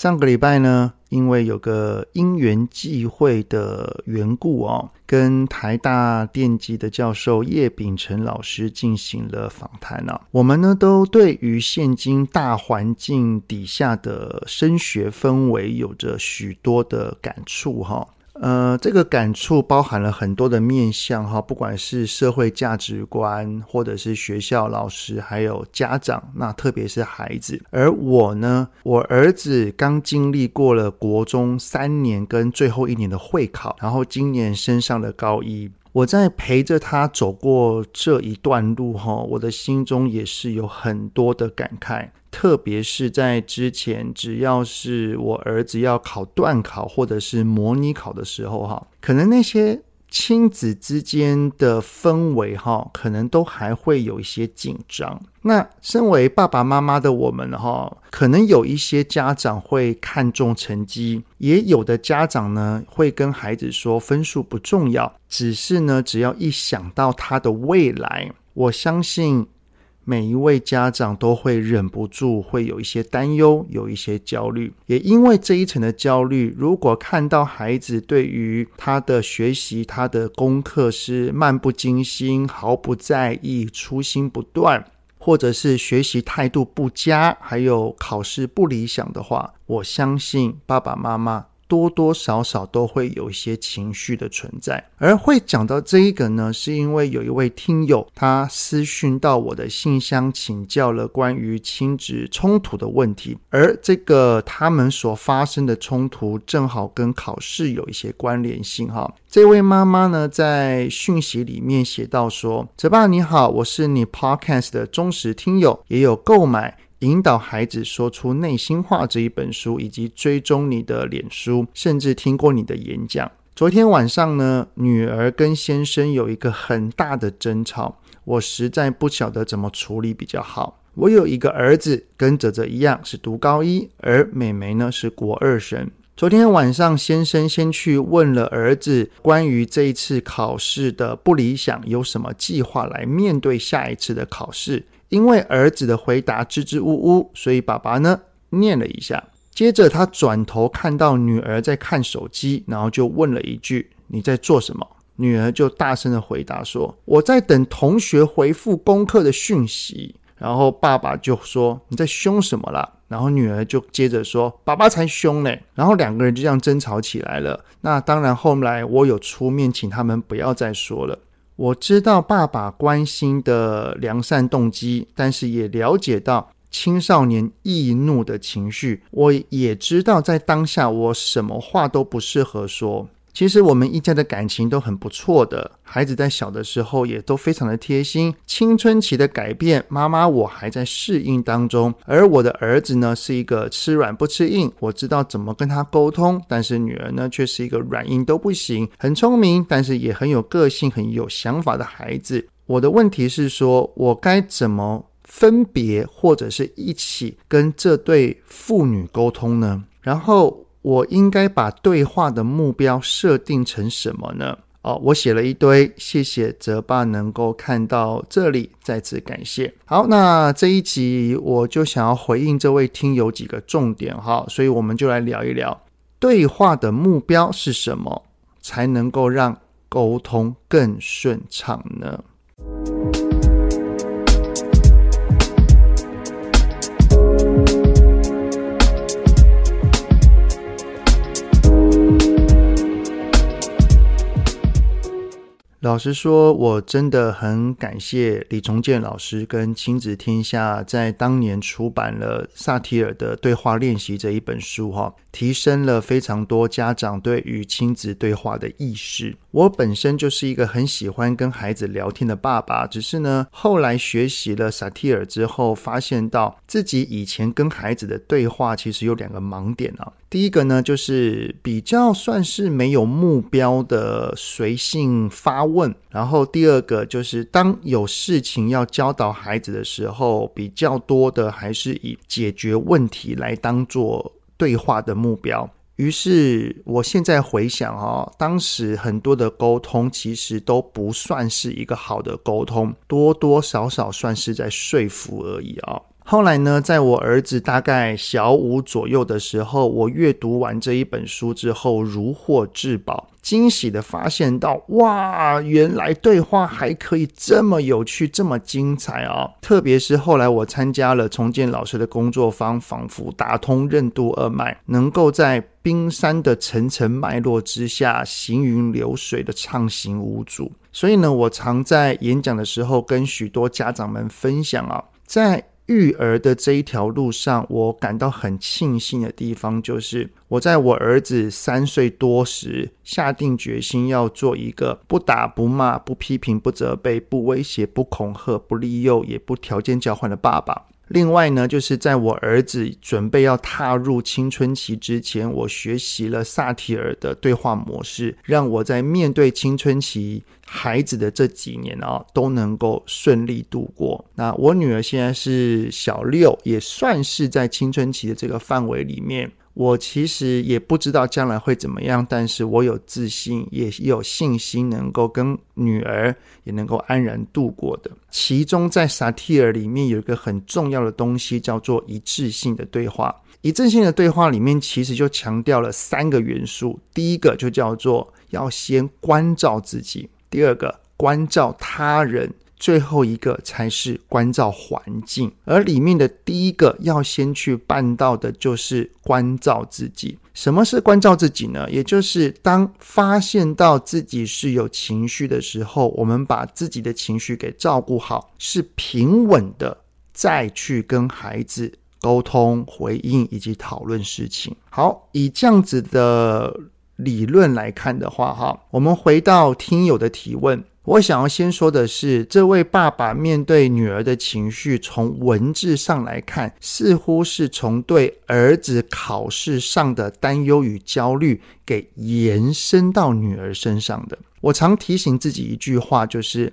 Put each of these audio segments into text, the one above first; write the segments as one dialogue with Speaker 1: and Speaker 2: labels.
Speaker 1: 上个礼拜呢，因为有个因缘际会的缘故哦，跟台大电机的教授叶秉成老师进行了访谈呢。我们呢都对于现今大环境底下的升学氛围有着许多的感触哈。呃，这个感触包含了很多的面向哈，不管是社会价值观，或者是学校老师，还有家长，那特别是孩子。而我呢，我儿子刚经历过了国中三年跟最后一年的会考，然后今年升上了高一。我在陪着他走过这一段路哈，我的心中也是有很多的感慨。特别是在之前，只要是我儿子要考段考或者是模拟考的时候哈，可能那些亲子之间的氛围哈，可能都还会有一些紧张。那身为爸爸妈妈的我们哈，可能有一些家长会看重成绩，也有的家长呢会跟孩子说分数不重要，只是呢，只要一想到他的未来，我相信。每一位家长都会忍不住会有一些担忧，有一些焦虑。也因为这一层的焦虑，如果看到孩子对于他的学习、他的功课是漫不经心、毫不在意、粗心不断，或者是学习态度不佳，还有考试不理想的话，我相信爸爸妈妈。多多少少都会有一些情绪的存在，而会讲到这一个呢，是因为有一位听友他私讯到我的信箱，请教了关于亲子冲突的问题，而这个他们所发生的冲突正好跟考试有一些关联性哈。这位妈妈呢，在讯息里面写到说：“泽爸你好，我是你 Podcast 的忠实听友，也有购买。”引导孩子说出内心话这一本书，以及追踪你的脸书，甚至听过你的演讲。昨天晚上呢，女儿跟先生有一个很大的争吵，我实在不晓得怎么处理比较好。我有一个儿子，跟泽泽一样是读高一，而妹妹呢是国二生。昨天晚上，先生先去问了儿子关于这一次考试的不理想，有什么计划来面对下一次的考试。因为儿子的回答支支吾吾，所以爸爸呢念了一下。接着他转头看到女儿在看手机，然后就问了一句：“你在做什么？”女儿就大声的回答说：“我在等同学回复功课的讯息。”然后爸爸就说：“你在凶什么啦？”然后女儿就接着说：“爸爸才凶呢。”然后两个人就这样争吵起来了。那当然，后来我有出面请他们不要再说了。我知道爸爸关心的良善动机，但是也了解到青少年易怒的情绪。我也知道在当下我什么话都不适合说。其实我们一家的感情都很不错的，孩子在小的时候也都非常的贴心。青春期的改变，妈妈我还在适应当中，而我的儿子呢是一个吃软不吃硬，我知道怎么跟他沟通。但是女儿呢却是一个软硬都不行，很聪明，但是也很有个性、很有想法的孩子。我的问题是说，我该怎么分别或者是一起跟这对父女沟通呢？然后。我应该把对话的目标设定成什么呢？哦，我写了一堆，谢谢泽爸能够看到这里，再次感谢。好，那这一集我就想要回应这位听友几个重点哈，所以我们就来聊一聊对话的目标是什么，才能够让沟通更顺畅呢？老实说，我真的很感谢李崇建老师跟亲子天下在当年出版了萨提尔的对话练习这一本书，哈，提升了非常多家长对于亲子对话的意识。我本身就是一个很喜欢跟孩子聊天的爸爸，只是呢，后来学习了萨提尔之后，发现到自己以前跟孩子的对话其实有两个盲点啊。第一个呢，就是比较算是没有目标的随性发问；然后第二个就是当有事情要教导孩子的时候，比较多的还是以解决问题来当做对话的目标。于是，我现在回想哦，当时很多的沟通其实都不算是一个好的沟通，多多少少算是在说服而已啊。后来呢，在我儿子大概小五左右的时候，我阅读完这一本书之后，如获至宝，惊喜地发现到，哇，原来对话还可以这么有趣，这么精彩啊！特别是后来我参加了重建老师的工作坊，仿佛打通任督二脉，能够在冰山的层层脉络之下，行云流水的畅行无阻。所以呢，我常在演讲的时候跟许多家长们分享啊，在育儿的这一条路上，我感到很庆幸的地方，就是我在我儿子三岁多时，下定决心要做一个不打不骂、不批评不责备、不威胁不恐吓、不利诱也不条件交换的爸爸。另外呢，就是在我儿子准备要踏入青春期之前，我学习了萨提尔的对话模式，让我在面对青春期孩子的这几年啊，都能够顺利度过。那我女儿现在是小六，也算是在青春期的这个范围里面。我其实也不知道将来会怎么样，但是我有自信，也有信心能够跟女儿也能够安然度过的。其中在萨提尔里面有一个很重要的东西，叫做一致性的对话。一致性的对话里面其实就强调了三个元素，第一个就叫做要先关照自己，第二个关照他人。最后一个才是关照环境，而里面的第一个要先去办到的就是关照自己。什么是关照自己呢？也就是当发现到自己是有情绪的时候，我们把自己的情绪给照顾好，是平稳的，再去跟孩子沟通、回应以及讨论事情。好，以这样子的理论来看的话，哈，我们回到听友的提问。我想要先说的是，这位爸爸面对女儿的情绪，从文字上来看，似乎是从对儿子考试上的担忧与焦虑给延伸到女儿身上的。我常提醒自己一句话，就是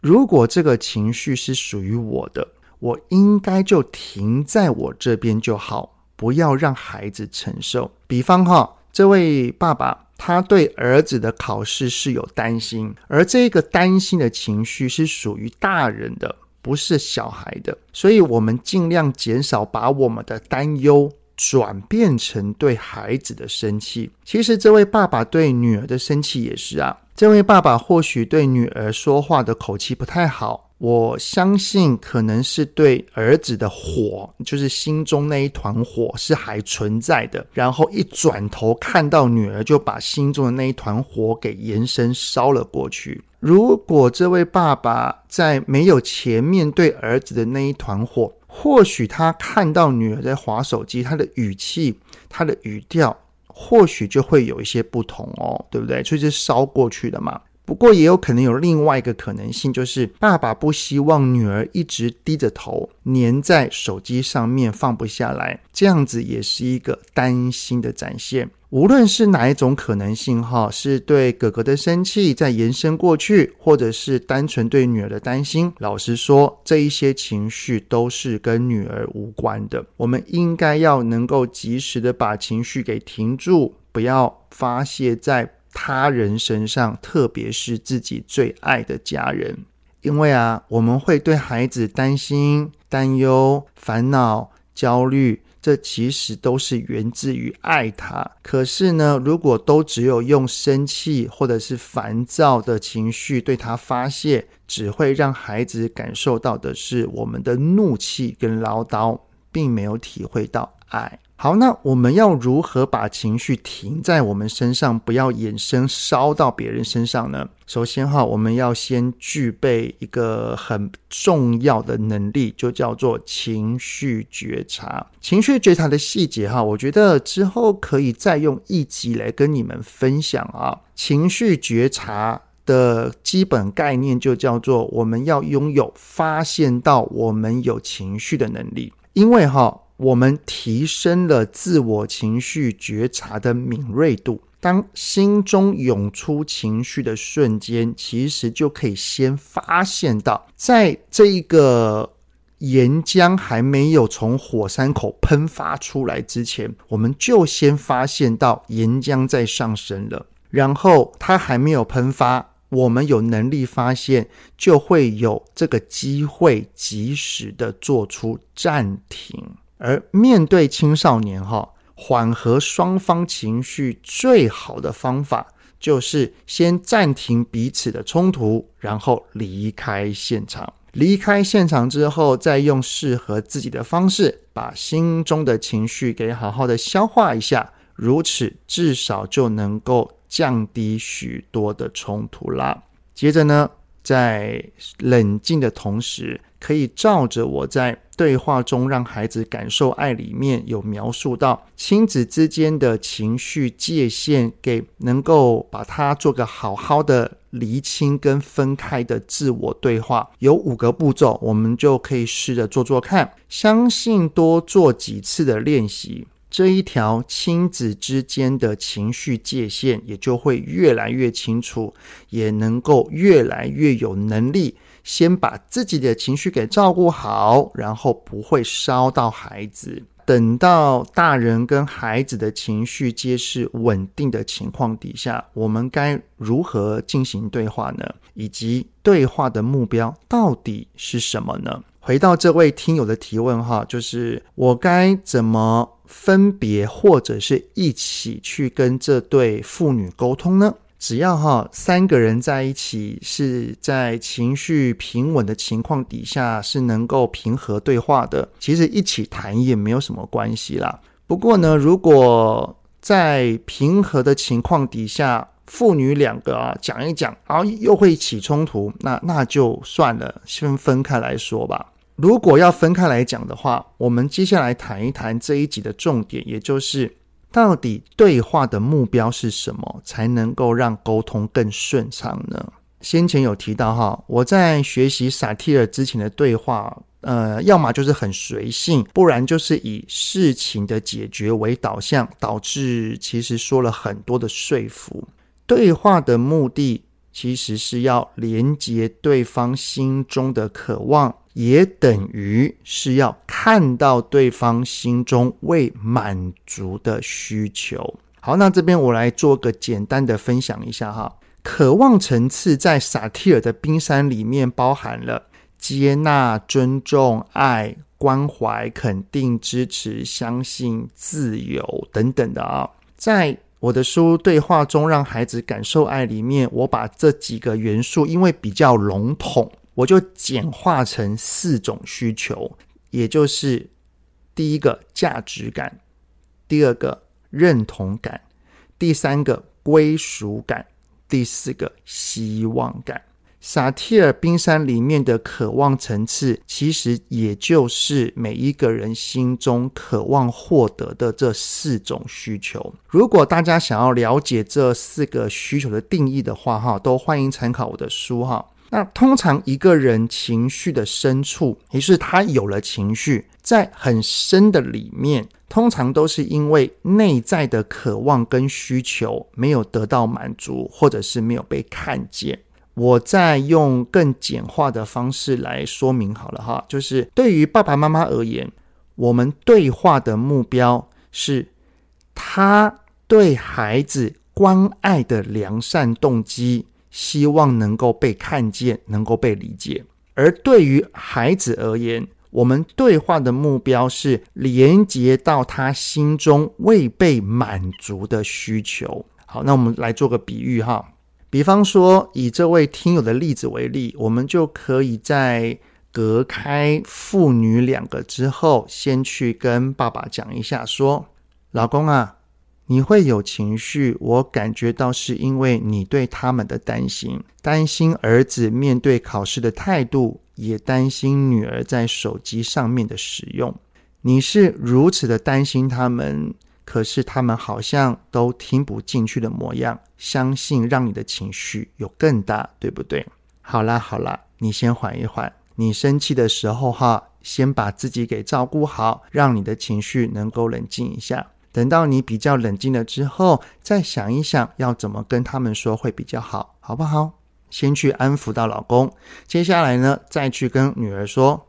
Speaker 1: 如果这个情绪是属于我的，我应该就停在我这边就好，不要让孩子承受。比方哈，这位爸爸。他对儿子的考试是有担心，而这个担心的情绪是属于大人的，不是小孩的。所以，我们尽量减少把我们的担忧转变成对孩子的生气。其实，这位爸爸对女儿的生气也是啊。这位爸爸或许对女儿说话的口气不太好。我相信可能是对儿子的火，就是心中那一团火是还存在的。然后一转头看到女儿，就把心中的那一团火给延伸烧了过去。如果这位爸爸在没有前面对儿子的那一团火，或许他看到女儿在滑手机，他的语气、他的语调，或许就会有一些不同哦，对不对？所以是烧过去的嘛。不过也有可能有另外一个可能性，就是爸爸不希望女儿一直低着头黏在手机上面放不下来，这样子也是一个担心的展现。无论是哪一种可能性，哈，是对哥哥的生气再延伸过去，或者是单纯对女儿的担心。老实说，这一些情绪都是跟女儿无关的。我们应该要能够及时的把情绪给停住，不要发泄在。他人身上，特别是自己最爱的家人，因为啊，我们会对孩子担心、担忧、烦恼、焦虑，这其实都是源自于爱他。可是呢，如果都只有用生气或者是烦躁的情绪对他发泄，只会让孩子感受到的是我们的怒气跟唠叨，并没有体会到爱。好，那我们要如何把情绪停在我们身上，不要衍生烧到别人身上呢？首先哈，我们要先具备一个很重要的能力，就叫做情绪觉察。情绪觉察的细节哈，我觉得之后可以再用一集来跟你们分享啊。情绪觉察的基本概念就叫做我们要拥有发现到我们有情绪的能力，因为哈。我们提升了自我情绪觉察的敏锐度。当心中涌出情绪的瞬间，其实就可以先发现到，在这一个岩浆还没有从火山口喷发出来之前，我们就先发现到岩浆在上升了。然后它还没有喷发。我们有能力发现，就会有这个机会及时的做出暂停。而面对青少年哈，缓和双方情绪最好的方法，就是先暂停彼此的冲突，然后离开现场。离开现场之后，再用适合自己的方式，把心中的情绪给好好的消化一下。如此，至少就能够。降低许多的冲突啦。接着呢，在冷静的同时，可以照着我在对话中让孩子感受爱里面有描述到亲子之间的情绪界限，给能够把它做个好好的厘清跟分开的自我对话。有五个步骤，我们就可以试着做做看。相信多做几次的练习。这一条亲子之间的情绪界限也就会越来越清楚，也能够越来越有能力先把自己的情绪给照顾好，然后不会烧到孩子。等到大人跟孩子的情绪皆是稳定的情况底下，我们该如何进行对话呢？以及对话的目标到底是什么呢？回到这位听友的提问哈，就是我该怎么？分别或者是一起去跟这对父女沟通呢？只要哈三个人在一起，是在情绪平稳的情况底下，是能够平和对话的。其实一起谈也没有什么关系啦。不过呢，如果在平和的情况底下，父女两个啊讲一讲，然后又会起冲突，那那就算了，先分开来说吧。如果要分开来讲的话，我们接下来谈一谈这一集的重点，也就是到底对话的目标是什么，才能够让沟通更顺畅呢？先前有提到哈，我在学习撒提尔之前的对话，呃，要么就是很随性，不然就是以事情的解决为导向，导致其实说了很多的说服。对话的目的其实是要连接对方心中的渴望。也等于是要看到对方心中未满足的需求。好，那这边我来做个简单的分享一下哈。渴望层次在萨提尔的冰山里面包含了接纳、尊重、爱、关怀、肯定、支持、相信、自由等等的啊。在我的书对话中让孩子感受爱里面，我把这几个元素，因为比较笼统。我就简化成四种需求，也就是第一个价值感，第二个认同感，第三个归属感，第四个希望感。萨提尔冰山里面的渴望层次，其实也就是每一个人心中渴望获得的这四种需求。如果大家想要了解这四个需求的定义的话，哈，都欢迎参考我的书，哈。那通常一个人情绪的深处，也是他有了情绪，在很深的里面，通常都是因为内在的渴望跟需求没有得到满足，或者是没有被看见。我再用更简化的方式来说明好了哈，就是对于爸爸妈妈而言，我们对话的目标是他对孩子关爱的良善动机。希望能够被看见，能够被理解。而对于孩子而言，我们对话的目标是连接到他心中未被满足的需求。好，那我们来做个比喻哈，比方说以这位听友的例子为例，我们就可以在隔开父女两个之后，先去跟爸爸讲一下，说：“老公啊。”你会有情绪，我感觉到是因为你对他们的担心，担心儿子面对考试的态度，也担心女儿在手机上面的使用。你是如此的担心他们，可是他们好像都听不进去的模样。相信让你的情绪有更大，对不对？好啦好啦，你先缓一缓。你生气的时候哈，先把自己给照顾好，让你的情绪能够冷静一下。等到你比较冷静了之后，再想一想要怎么跟他们说会比较好，好不好？先去安抚到老公，接下来呢，再去跟女儿说：“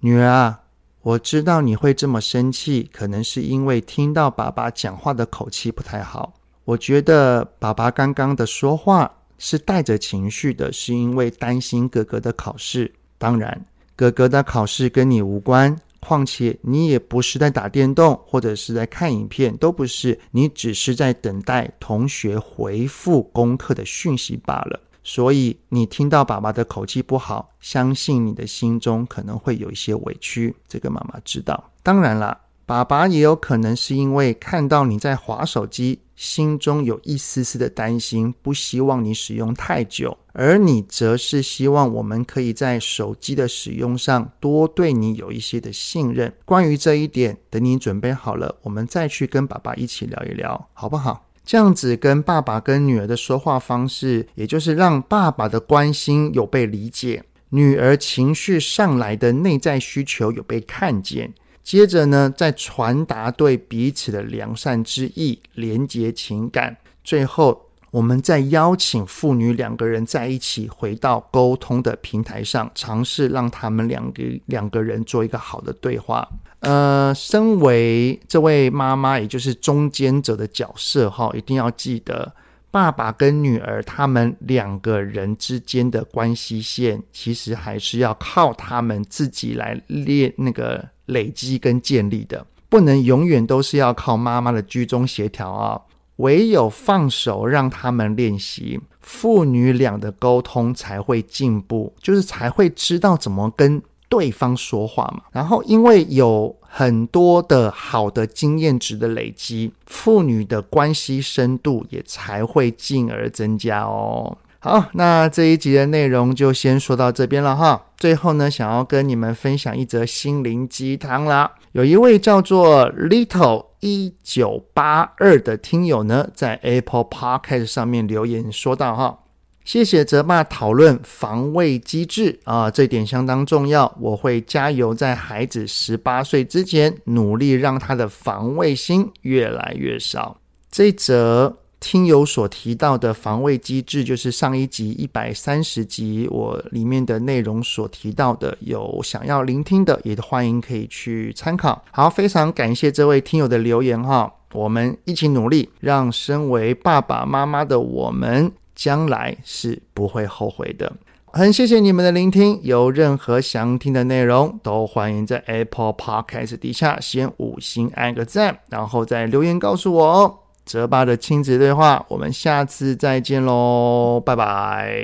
Speaker 1: 女儿啊，我知道你会这么生气，可能是因为听到爸爸讲话的口气不太好。我觉得爸爸刚刚的说话是带着情绪的，是因为担心哥哥的考试。当然，哥哥的考试跟你无关，况且你也不是在打电动或者是在看影片，都不是，你只是在等待同学回复功课的讯息罢了。”所以你听到爸爸的口气不好，相信你的心中可能会有一些委屈，这个妈妈知道。当然了，爸爸也有可能是因为看到你在滑手机，心中有一丝丝的担心，不希望你使用太久，而你则是希望我们可以在手机的使用上多对你有一些的信任。关于这一点，等你准备好了，我们再去跟爸爸一起聊一聊，好不好？这样子跟爸爸跟女儿的说话方式，也就是让爸爸的关心有被理解，女儿情绪上来的内在需求有被看见，接着呢，再传达对彼此的良善之意，连接情感，最后我们再邀请父女两个人在一起，回到沟通的平台上，尝试让他们两个两个人做一个好的对话。呃，身为这位妈妈，也就是中间者的角色，哈，一定要记得，爸爸跟女儿他们两个人之间的关系线，其实还是要靠他们自己来练那个累积跟建立的，不能永远都是要靠妈妈的居中协调啊。唯有放手让他们练习，父女俩的沟通才会进步，就是才会知道怎么跟。对方说话嘛，然后因为有很多的好的经验值的累积，父女的关系深度也才会进而增加哦。好，那这一集的内容就先说到这边了哈。最后呢，想要跟你们分享一则心灵鸡汤啦。有一位叫做 Little 一九八二的听友呢，在 Apple Podcast 上面留言说道哈。谢谢泽爸讨论防卫机制啊，这点相当重要。我会加油，在孩子十八岁之前，努力让他的防卫心越来越少。这则听友所提到的防卫机制，就是上一集一百三十集我里面的内容所提到的。有想要聆听的，也欢迎可以去参考。好，非常感谢这位听友的留言哈，我们一起努力，让身为爸爸妈妈的我们。将来是不会后悔的。很谢谢你们的聆听，有任何想听的内容，都欢迎在 Apple Podcast 底下先五星按个赞，然后再留言告诉我哦。泽爸的亲子对话，我们下次再见喽，拜拜。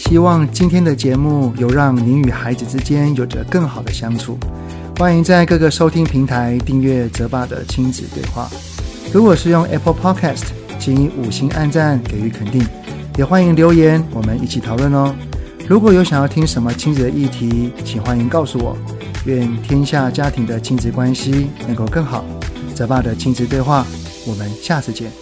Speaker 1: 希望今天的节目有让您与孩子之间有着更好的相处。欢迎在各个收听平台订阅泽爸的亲子对话。如果是用 Apple Podcast，请以五星按赞给予肯定，也欢迎留言，我们一起讨论哦。如果有想要听什么亲子的议题，请欢迎告诉我。愿天下家庭的亲子关系能够更好。泽爸的亲子对话，我们下次见。